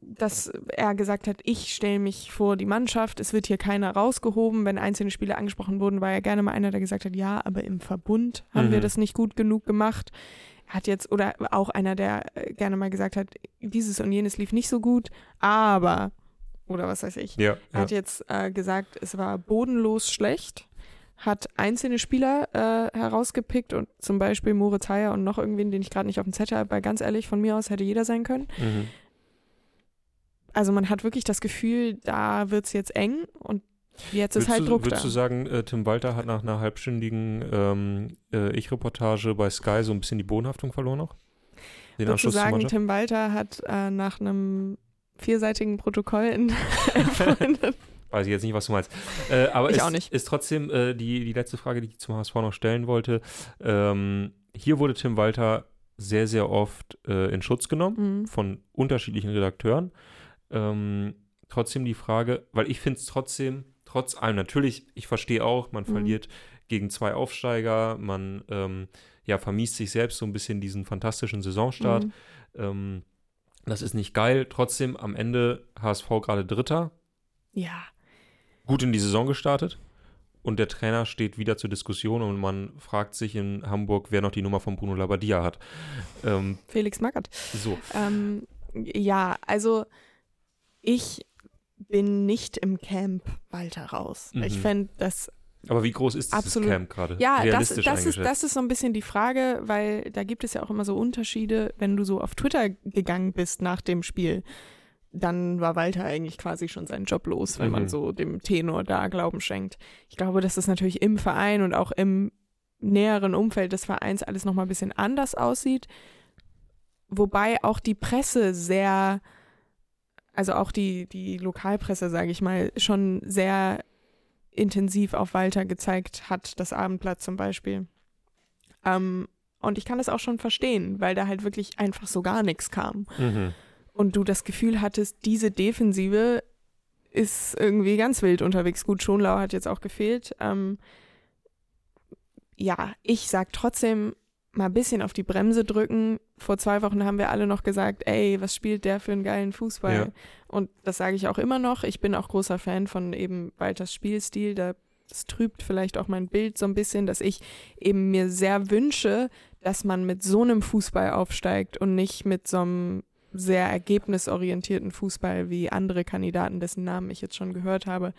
dass er gesagt hat, ich stelle mich vor die Mannschaft, es wird hier keiner rausgehoben. Wenn einzelne Spiele angesprochen wurden, war er gerne mal einer, der gesagt hat, ja, aber im Verbund haben wir Mhm. das nicht gut genug gemacht. Hat jetzt, oder auch einer, der äh, gerne mal gesagt hat, dieses und jenes lief nicht so gut, aber, oder was weiß ich. ja, Er ja. hat jetzt äh, gesagt, es war bodenlos schlecht, hat einzelne Spieler äh, herausgepickt und zum Beispiel Moritz Heyer und noch irgendwen, den ich gerade nicht auf dem Zettel habe, weil ganz ehrlich, von mir aus hätte jeder sein können. Mhm. Also man hat wirklich das Gefühl, da wird es jetzt eng und jetzt ist Würdest halt du, Druck würdest da. du sagen, äh, Tim Walter hat nach einer halbstündigen ähm, äh, Ich-Reportage bei Sky so ein bisschen die Bodenhaftung verloren noch? Den Würdest du Anschluss zur sagen? Tim Walter hat äh, nach einem vierseitigen Protokoll in Weiß ich jetzt nicht, was du meinst. Äh, aber Ich nicht. ist trotzdem äh, die, die letzte Frage, die ich zum HSV noch stellen wollte. Ähm, hier wurde Tim Walter sehr, sehr oft äh, in Schutz genommen Mhm. von unterschiedlichen Redakteuren. Ähm, trotzdem die Frage, weil ich finde es trotzdem, trotz allem, natürlich, ich verstehe auch, man Mhm. verliert gegen zwei Aufsteiger, man ähm, ja, vermiest sich selbst so ein bisschen diesen fantastischen Saisonstart. Mhm. Ähm, das ist nicht geil. Trotzdem am Ende HSV gerade Dritter, Ja, gut in die Saison gestartet und der Trainer steht wieder zur Diskussion und man fragt sich in Hamburg, wer noch die Nummer von Bruno Labbadia hat. Ähm, Felix Magath. so, Ähm, ja, also ich bin nicht im Camp Walter raus. Mhm. Ich fände das aber wie groß ist dieses Absolut. Camp gerade? Ja, das, das, ist, das ist so ein bisschen die Frage, weil da gibt es ja auch immer so Unterschiede, wenn du so auf Twitter gegangen bist nach dem Spiel. Dann war Walter eigentlich quasi schon seinen Job los, wenn Mhm. man so dem Tenor da Glauben schenkt. Ich glaube, dass das natürlich im Verein und auch im näheren Umfeld des Vereins alles nochmal ein bisschen anders aussieht. Wobei auch die Presse sehr, also auch die, die Lokalpresse, sage ich mal, schon sehr intensiv auf Walter gezeigt hat, das Abendblatt zum Beispiel. Ähm, und ich kann das auch schon verstehen, weil da halt wirklich einfach so gar nichts kam. Mhm. Und du das Gefühl hattest, diese Defensive ist irgendwie ganz wild unterwegs. Gut, Schonlau hat jetzt auch gefehlt. Ähm, ja, ich sag trotzdem mal ein bisschen auf die Bremse drücken. Vor zwei Wochen haben wir alle noch gesagt, ey, was spielt der für einen geilen Fußball? Ja. Und das sage ich auch immer noch. Ich bin auch großer Fan von eben Walters Spielstil. Da, das trübt vielleicht auch mein Bild so ein bisschen, dass ich eben mir sehr wünsche, dass man mit so einem Fußball aufsteigt und nicht mit so einem sehr ergebnisorientierten Fußball wie andere Kandidaten, dessen Namen ich jetzt schon gehört habe,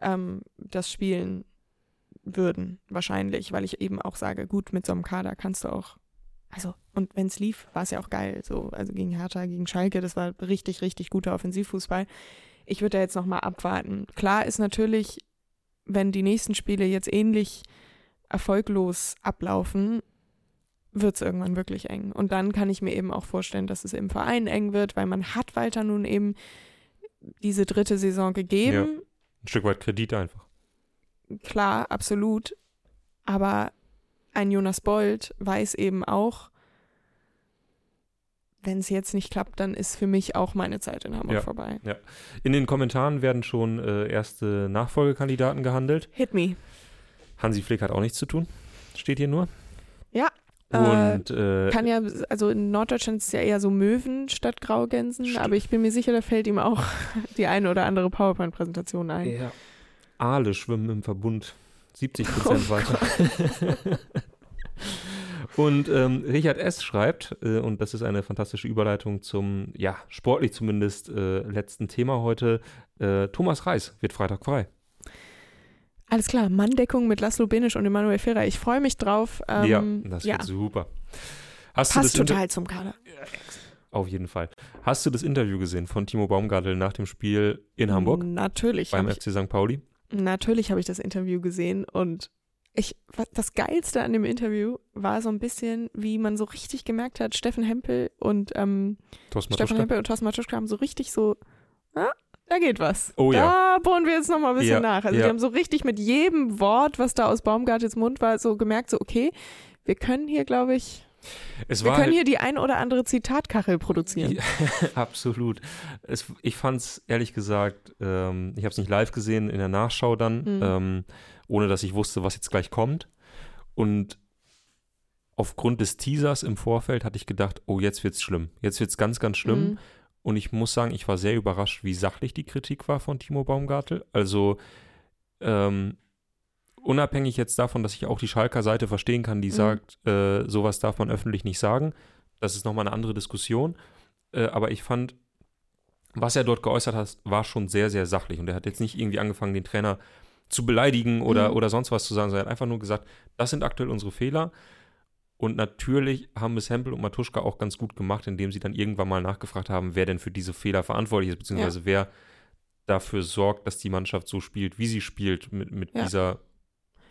ähm, das spielen würden, wahrscheinlich, weil ich eben auch sage, gut, mit so einem Kader kannst du auch, also, und wenn es lief, war es ja auch geil, so, also gegen Hertha, gegen Schalke, das war richtig, richtig guter Offensivfußball. Ich würde da jetzt nochmal abwarten. Klar ist natürlich, wenn die nächsten Spiele jetzt ähnlich erfolglos ablaufen, wird es irgendwann wirklich eng. Und dann kann ich mir eben auch vorstellen, dass es im Verein eng wird, weil man hat Walter nun eben diese dritte Saison gegeben. Ein Stück weit Kredit einfach. Klar, absolut. Aber ein Jonas Bold weiß eben auch, wenn es jetzt nicht klappt, dann ist für mich auch meine Zeit in Hamburg Ja. vorbei. In den Kommentaren werden schon äh, erste Nachfolgekandidaten gehandelt. Hit me. Hansi Flick hat auch nichts zu tun. Steht hier nur. Ja, Und äh, Kann ja, also in Norddeutschland ist es ja eher so Möwen statt Graugänsen, Stimmt. aber ich bin mir sicher, da fällt ihm auch die eine oder andere PowerPoint-Präsentation ein. Ja. Aale schwimmen im Verbund 70 Prozent Oh weiter. und ähm, Richard S. schreibt, äh, und das ist eine fantastische Überleitung zum, ja, sportlich zumindest äh, letzten Thema heute, äh, Thomas Reis wird Freitag frei. Alles klar, Manndeckung mit Laszlo Benisch und Emanuel Ferrer. Ich freue mich drauf. Ähm, ja, das ja, wird super. Hast passt du das Inter- total zum Kader. Auf jeden Fall. Hast du das Interview gesehen von Timo Baumgartel nach dem Spiel in Hamburg Natürlich. beim FC St. Pauli? Natürlich habe ich das Interview gesehen und ich, das Geilste an dem Interview war so ein bisschen, wie man so richtig gemerkt hat, Steffen Hempel und ähm, Steffen Hempel und Thorsten Matuschka haben so richtig so, ah, da geht was. Oh ja. Da bohren wir jetzt nochmal ein bisschen Ja, nach. Also ja. die haben so richtig mit jedem Wort, was da aus Baumgartels Mund war, so gemerkt, so okay, wir können hier, glaube ich, Es wir können hier die ein oder andere Zitatkachel produzieren. Ja, absolut. Es, ich fand es ehrlich gesagt, ähm, ich habe es nicht live gesehen, in der Nachschau dann, Mhm. ähm, ohne dass ich wusste, was jetzt gleich kommt. Und aufgrund des Teasers im Vorfeld hatte ich gedacht, oh, jetzt wird's schlimm. Jetzt wird's ganz, ganz schlimm. Mhm. Und ich muss sagen, ich war sehr überrascht, wie sachlich die Kritik war von Timo Baumgartel. Also ähm, unabhängig jetzt davon, dass ich auch die Schalker Seite verstehen kann, die Mhm. sagt, äh, sowas darf man öffentlich nicht sagen. Das ist nochmal eine andere Diskussion. Äh, aber ich fand, was er dort geäußert hat, war schon sehr, sehr sachlich. Und er hat jetzt nicht irgendwie angefangen, den Trainer zu beleidigen oder, Mhm. oder sonst was zu sagen, sondern er hat einfach nur gesagt, das sind aktuell unsere Fehler. Und natürlich haben es Hempel und Matuschka auch ganz gut gemacht, indem sie dann irgendwann mal nachgefragt haben, wer denn für diese Fehler verantwortlich ist, beziehungsweise wer dafür sorgt, dass die Mannschaft so spielt, wie sie spielt, mit, mit Ja. dieser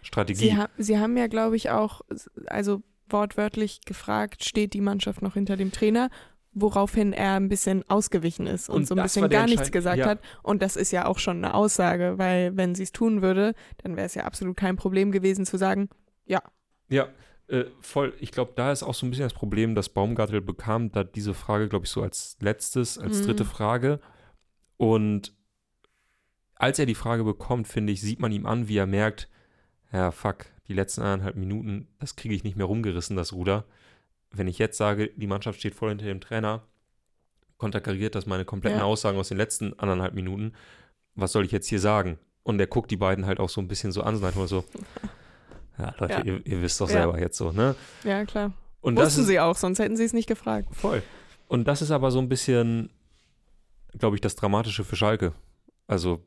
Strategie. Sie, ha sie haben ja, glaube ich, auch, also wortwörtlich gefragt, steht die Mannschaft noch hinter dem Trainer? Woraufhin er ein bisschen ausgewichen ist und, Und so ein bisschen gar nichts gesagt ja. hat. Und das ist ja auch schon eine Aussage, weil wenn sie es tun würde, dann wäre es ja absolut kein Problem gewesen zu sagen, Ja, äh, voll. Ich glaube, da ist auch so ein bisschen das Problem, dass Baumgartel bekam da diese Frage, glaube ich, so als letztes, als Mhm. dritte Frage. Und als er die Frage bekommt, finde ich, sieht man ihm an, wie er merkt, ja, fuck, die letzten eineinhalb Minuten, das kriege ich nicht mehr rumgerissen, das Ruder. Wenn ich jetzt sage, die Mannschaft steht voll hinter dem Trainer, konterkariert das meine kompletten Ja. Aussagen aus den letzten anderthalb Minuten. Was soll ich jetzt hier sagen? Und er guckt die beiden halt auch so ein bisschen so an, so einfach so, ja, Leute, Ja. Ihr, ihr wisst doch Ja. selber jetzt so, ne? ja klar. Und das Wussten ist sie auch, sonst hätten sie es nicht gefragt. voll. Und das ist aber so ein bisschen, glaube ich, das Dramatische für Schalke. Also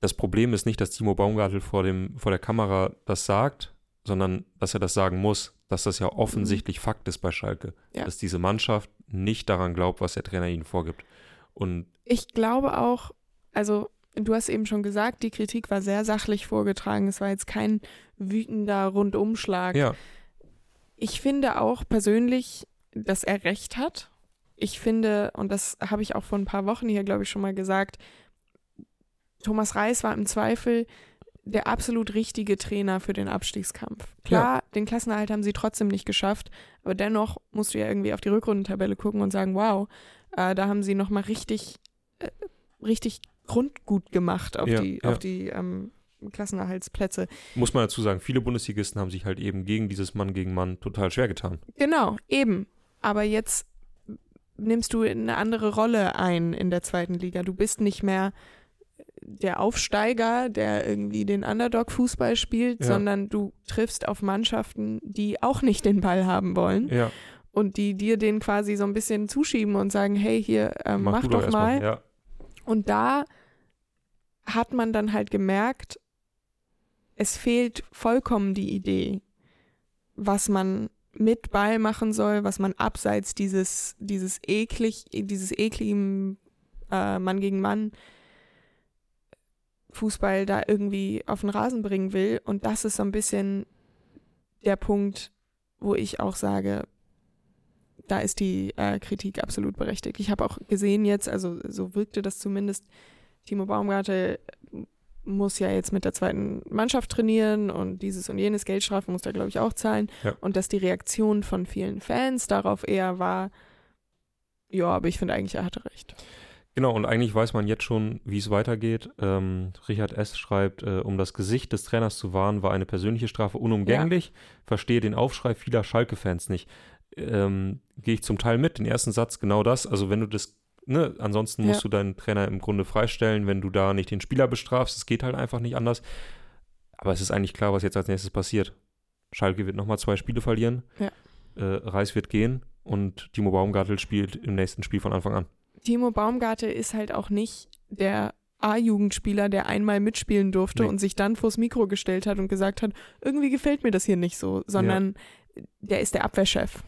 das Problem ist nicht, dass Timo Baumgartel vor, dem, vor der Kamera das sagt, sondern dass er das sagen muss, dass das ja offensichtlich Fakt ist bei Schalke. Ja. Dass diese Mannschaft nicht daran glaubt, was der Trainer ihnen vorgibt. Und Ich glaube auch, also du hast eben schon gesagt, die Kritik war sehr sachlich vorgetragen. Es war jetzt kein wütender Rundumschlag. ja, Ich finde auch persönlich, dass er recht hat. Ich finde, und das habe ich auch vor ein paar Wochen hier, glaube ich, schon mal gesagt, Thomas Reis war im Zweifel der absolut richtige Trainer für den Abstiegskampf. Klar, den Klassenerhalt haben sie trotzdem nicht geschafft, aber dennoch musst du ja irgendwie auf die Rückrundentabelle gucken und sagen, wow, äh, da haben sie nochmal richtig, äh, richtig Grundgut gemacht auf Ja, die, ja. auf die ähm, Klassenerhaltsplätze. muss man dazu sagen, viele Bundesligisten haben sich halt eben gegen dieses Mann gegen Mann total schwer getan. Genau, eben. Aber jetzt nimmst du eine andere Rolle ein in der zweiten Liga. Du bist nicht mehr der Aufsteiger, der irgendwie den Underdog-Fußball spielt, Ja. sondern du triffst auf Mannschaften, die auch nicht den Ball haben wollen Ja, und die dir den quasi so ein bisschen zuschieben und sagen, hey, hier, ähm, mach, du doch erst mal. Ja, Und da hat man dann halt gemerkt, es fehlt vollkommen die Idee, was man mit Ball machen soll, was man abseits dieses, dieses eklig, dieses ekligen äh, Mann gegen Mann Fußball da irgendwie auf den Rasen bringen will. Und das ist so ein bisschen der Punkt, wo ich auch sage, da ist die äh, Kritik absolut berechtigt. Ich habe auch gesehen jetzt, also so wirkte das zumindest, Timo Baumgartel muss ja jetzt mit der zweiten Mannschaft trainieren und dieses und jenes Geldstrafe muss er, glaube ich, auch zahlen. Ja. Und dass die Reaktion von vielen Fans darauf eher war, ja, aber ich finde eigentlich, er hatte recht. Genau, und eigentlich weiß man jetzt schon, wie es weitergeht. Ähm, Richard S. schreibt, äh, um das Gesicht des Trainers zu wahren, war eine persönliche Strafe unumgänglich. Verstehe den Aufschrei vieler Schalke-Fans nicht. Ähm, Gehe ich zum Teil mit. Den ersten Satz, genau das. Also wenn du das, ne, ansonsten musst Ja. du deinen Trainer im Grunde freistellen, wenn du da nicht den Spieler bestrafst. Es geht halt einfach nicht anders. Aber es ist eigentlich klar, was jetzt als nächstes passiert. Schalke wird nochmal zwei Spiele verlieren. Ja. Äh, Reis wird gehen und Timo Baumgartel spielt im nächsten Spiel von Anfang an. Timo Baumgartel ist halt auch nicht der A-Jugendspieler, der einmal mitspielen durfte Nee. und sich dann vors Mikro gestellt hat und gesagt hat, irgendwie gefällt mir das hier nicht so, sondern der ist der Abwehrchef.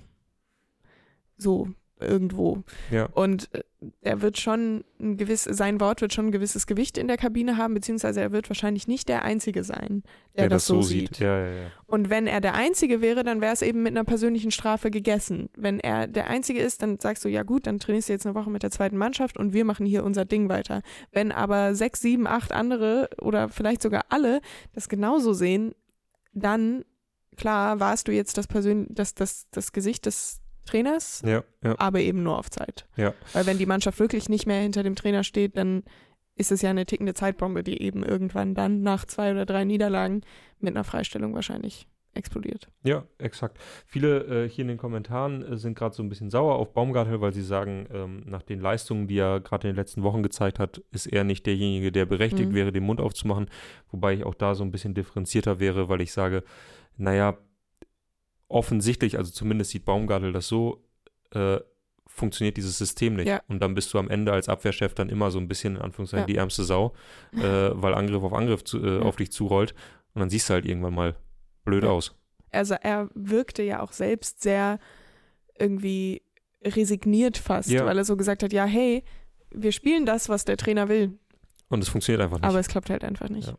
So, irgendwo. Ja. Und äh, er wird schon ein gewiss, sein Wort wird schon ein gewisses Gewicht in der Kabine haben, beziehungsweise er wird wahrscheinlich nicht der Einzige sein, der, der das, so sieht. Ja, ja, ja. Und wenn er der Einzige wäre, dann wäre es eben mit einer persönlichen Strafe gegessen. Wenn er der Einzige ist, dann sagst du, ja gut, dann trainierst du jetzt eine Woche mit der zweiten Mannschaft und wir machen hier unser Ding weiter. Wenn aber sechs, sieben, acht andere oder vielleicht sogar alle das genauso sehen, dann, klar, warst du jetzt das, Persön das, das, das Gesicht des Trainers, Ja, ja. aber eben nur auf Zeit. Ja. Weil wenn die Mannschaft wirklich nicht mehr hinter dem Trainer steht, dann ist es ja eine tickende Zeitbombe, die eben irgendwann dann nach zwei oder drei Niederlagen mit einer Freistellung wahrscheinlich explodiert. Ja, exakt. Viele äh, hier in den Kommentaren äh, sind gerade so ein bisschen sauer auf Baumgartel, weil sie sagen, ähm, nach den Leistungen, die er gerade in den letzten Wochen gezeigt hat, ist er nicht derjenige, der berechtigt Mhm. wäre, den Mund aufzumachen. Wobei ich auch da so ein bisschen differenzierter wäre, weil ich sage, naja, offensichtlich, also zumindest sieht Baumgartel das so, äh, funktioniert dieses System nicht. Ja. Und dann bist du am Ende als Abwehrchef dann immer so ein bisschen, in Anführungszeichen, Ja. die ärmste Sau, äh, weil Angriff auf Angriff zu, äh, Ja. auf dich zurollt. Und dann siehst du halt irgendwann mal blöd aus. Also er wirkte ja auch selbst sehr irgendwie resigniert fast, weil er so gesagt hat, ja, hey, wir spielen das, was der Trainer will, Und es funktioniert einfach nicht. aber es klappt halt einfach nicht.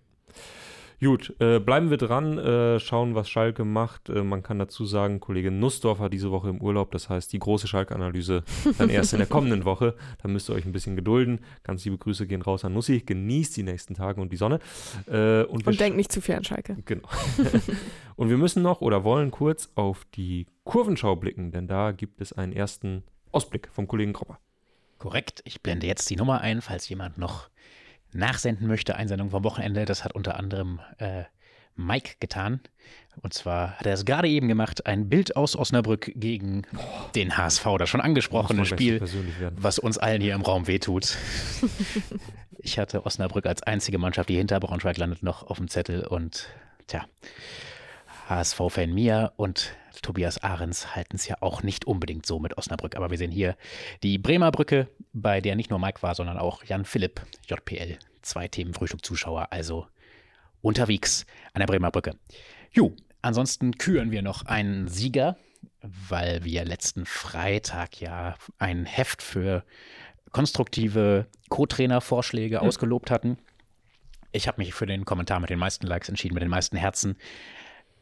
Gut, äh, bleiben wir dran, äh, schauen, was Schalke macht. Äh, man kann dazu sagen, Kollege Nussdorf hat diese Woche im Urlaub, das heißt, die große Schalke-Analyse dann erst in der kommenden Woche. Da müsst ihr euch ein bisschen gedulden. Ganz liebe Grüße gehen raus an Nussi. Genießt die nächsten Tage und die Sonne. Äh, und Und denkt nicht zu viel an Schalke. Genau. und wir müssen noch oder wollen kurz auf die Kurvenschau blicken, denn da gibt es einen ersten Ausblick vom Kollegen Kropper. Korrekt. Ich blende jetzt die Nummer ein, falls jemand noch nachsenden möchte. Einsendung vom Wochenende. Das hat unter anderem äh, Mike getan. Und zwar hat er es gerade eben gemacht. Ein Bild aus Osnabrück gegen den HSV. Das schon angesprochene Spiel, was uns allen hier im Raum wehtut. ich hatte Osnabrück als einzige Mannschaft, die hinter Braunschweig landet, noch auf dem Zettel. Und tja, HSV-Fan Mia und Tobias Ahrens halten es ja auch nicht unbedingt so mit Osnabrück. Aber wir sehen hier die Bremer Brücke, bei der nicht nur Mike war, sondern auch Jan Philipp, JPL. Zwei Themen Frühstück-Zuschauer, also unterwegs an der Bremer Brücke. Jo, ansonsten küren wir noch einen Sieger, weil wir letzten Freitag ja ein Heft für konstruktive Co-Trainer-Vorschläge ausgelobt hatten. Ich habe mich für den Kommentar mit den meisten Likes entschieden, mit den meisten Herzen.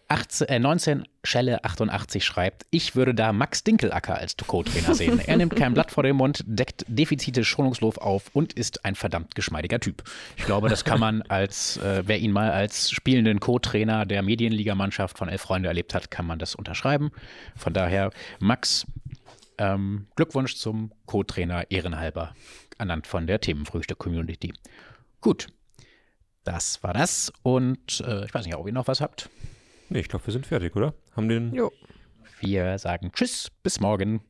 18, äh, 19 Schelle 88 schreibt, ich würde da Max Dinkelacker als Co-Trainer sehen. Er nimmt kein Blatt vor den Mund, deckt Defizite schonungslos auf und ist ein verdammt geschmeidiger Typ. Ich glaube, das kann man als, äh, wer ihn mal als spielenden Co-Trainer der Medienligamannschaft von Elf Freunde erlebt hat, kann man das unterschreiben. Von daher, Max, ähm, Glückwunsch zum Co-Trainer ehrenhalber, ernannt von der Themenfrühstück-Community. Gut, das war das und äh, ich weiß nicht, ob ihr noch was habt. Nee, ich glaube, wir sind fertig, oder? Haben den Jo. Wir sagen Tschüss, bis morgen.